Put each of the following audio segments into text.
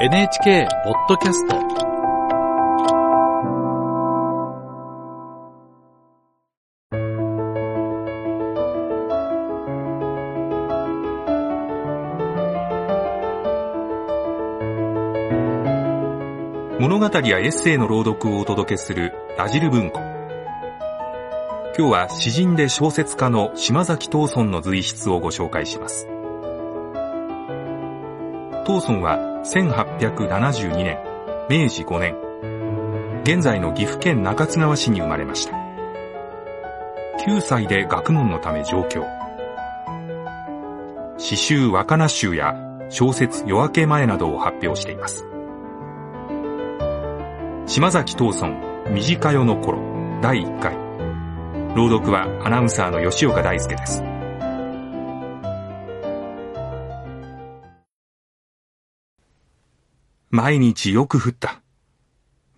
NHK ポッドキャスト物語やエッセイの朗読をお届けするラジル文庫。今日は詩人で小説家の島崎藤村の随筆をご紹介します。藤村は1872年、明治5年、現在の岐阜県中津川市に生まれました。9歳で学問のため上京。詩集若菜集や小説夜明け前などを発表しています。島崎藤村短夜の頃第1回朗読はアナウンサーの吉岡大輔です毎日よく降った。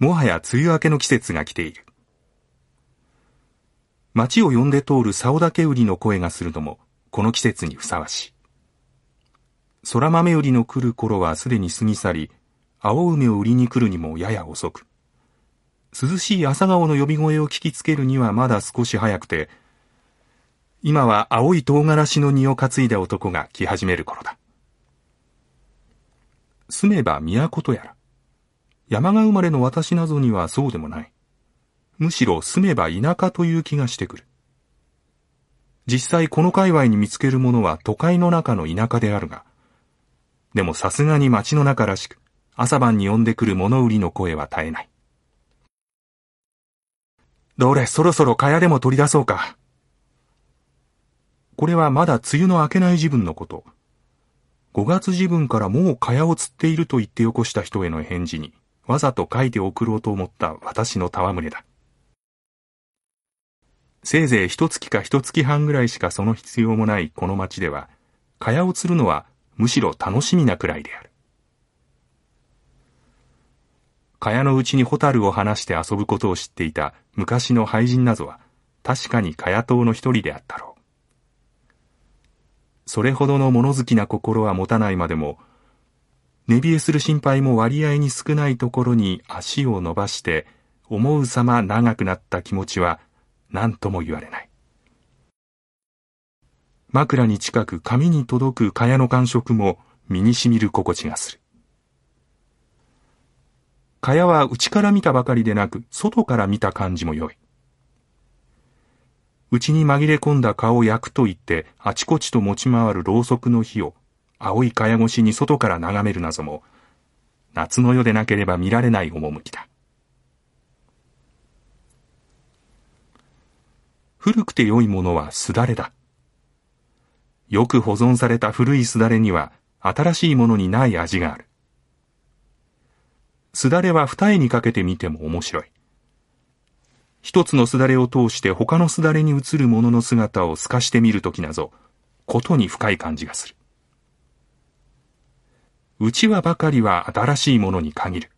もはや梅雨明けの季節が来ている。街を呼んで通る竿竹売りの声がするのもこの季節にふさわしい。空豆売りの来る頃はすでに過ぎ去り青梅を売りに来るにもやや遅く。涼しい朝顔の呼び声を聞きつけるにはまだ少し早くて、今は青い唐辛子の荷を担いだ男が来始める頃だ。住めば都とやら。山が生まれの私などにはそうでもない。むしろ住めば田舎という気がしてくる。実際この界隈に見つけるものは都会の中の田舎であるが、でもさすがに街の中らしく、朝晩に呼んでくる物売りの声は絶えない。どれ、そろそろ蚊帳でも取り出そうか。これはまだ梅雨の明けない時分のこと。5月時分からもう蚊帳を釣っていると言ってよこした人への返事に、わざと書いて送ろうと思った私の戯れだ。せいぜい一月か一月半ぐらいしかその必要もないこの町では、蚊帳を釣るのはむしろ楽しみなくらいである。蚊帳のうちにホタルを放して遊ぶことを知っていた昔の廃人なぞは、確かに蚊帳島の一人であったろう。それほどの物好きな心は持たないまでも、寝冷えする心配も割合に少ないところに足を伸ばして、思うさま長くなった気持ちは何とも言われない。枕に近く髪に届く蚊帳の感触も身に染みる心地がする。蚊帳は内から見たばかりでなく、外から見た感じも良い。内に紛れ込んだ蚊を焼くと言って、あちこちと持ち回るろうそくの火を、青い蚊帳越しに外から眺めるなぞも、夏の夜でなければ見られない趣だ。古くて良いものはすだれだ。よく保存された古いすだれには、新しいものにない味がある。すだれは二重にかけてみても面白い。一つのすだれを通して他のすだれに映るものの姿を透かしてみるときなぞ、ことに深い感じがする。内輪ばかりは新しいものに限る。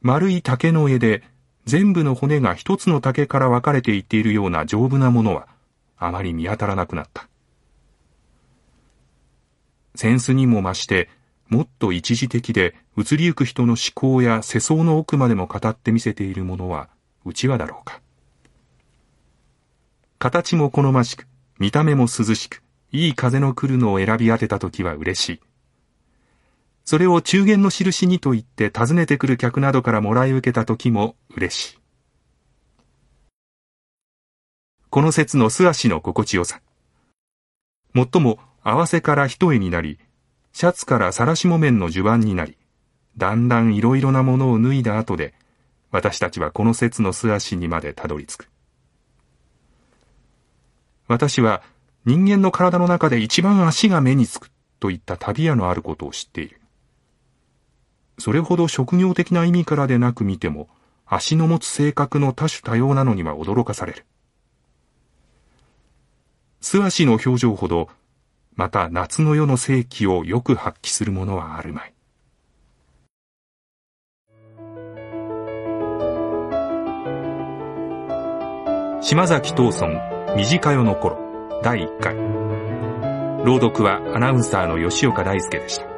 丸い竹の絵で全部の骨が一つの竹から分かれていっているような丈夫なものはあまり見当たらなくなった。扇子にも増してもっと一時的で移りゆく人の思考や世相の奥までも語ってみせているものは内輪だろうか。形も好ましく、見た目も涼しく、いい風の来るのを選び当てた時は嬉しい。それを中元の印にと言って訪ねてくる客などからもらい受けた時も嬉しい。この説の素足の心地よさ。もっとも合わせから一重になり、シャツから晒し木綿の襦袢になり、だんだんいろいろなものを脱いだ後で、私たちはこの説の素足にまでたどり着く。私は人間の体の中で一番足が目につくといった旅屋のあることを知っている。それほど職業的な意味からでなく見ても、足の持つ性格の多種多様なのには驚かされる。素足の表情ほどまた夏の夜の世紀をよく発揮するものはあるまい。島崎藤村短夜の頃第1回朗読はアナウンサーの吉岡大輔でした。